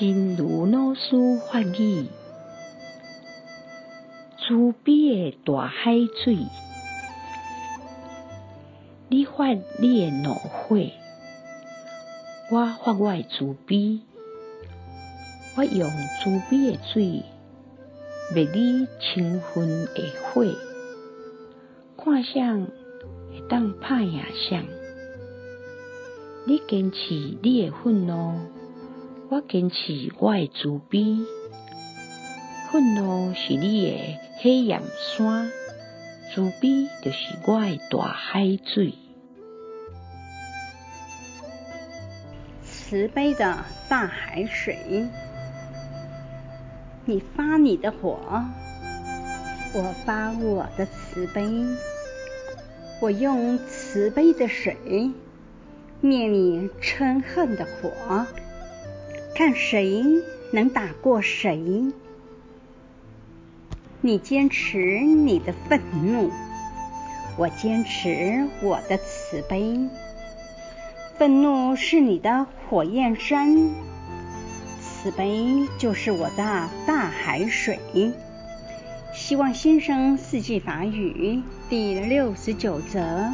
真如老师法语，慈悲的大海水，你发你的怒火，我发我的慈悲。我用慈悲的水灭你嗔恨的火，看谁会当拍赢谁。你坚持你的愤怒，我坚持我的慈悲。愤怒是你的火焰山，慈悲就是我的大海水。慈悲的大海水。你发你的火，我发我的慈悲。我用慈悲的水灭你嗔恨的火，看谁能打过谁。你坚持你的愤怒，我坚持我的慈悲。愤怒是你的火焰山。慈悲就是我的大海水。希望新生四季法语第六十九则。